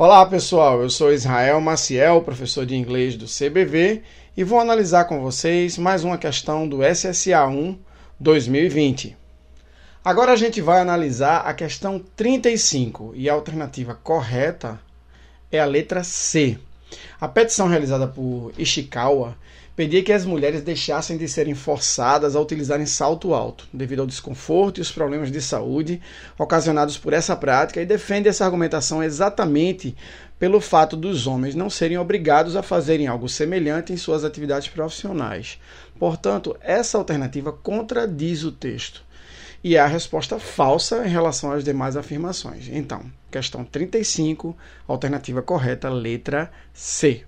Olá pessoal, eu sou Israel Maciel, professor de inglês do CBV, e vou analisar com vocês mais uma questão do SSA 1 2020. Agora a gente vai analisar a questão 35 e a alternativa correta é a letra C. A petição realizada por Ishikawa pedia que as mulheres deixassem de serem forçadas a utilizarem salto alto, devido ao desconforto e os problemas de saúde ocasionados por essa prática, e defende essa argumentação exatamente pelo fato dos homens não serem obrigados a fazerem algo semelhante em suas atividades profissionais. Portanto, essa alternativa contradiz o texto. E é a resposta falsa em relação às demais afirmações. Então, questão 35, alternativa correta, letra C.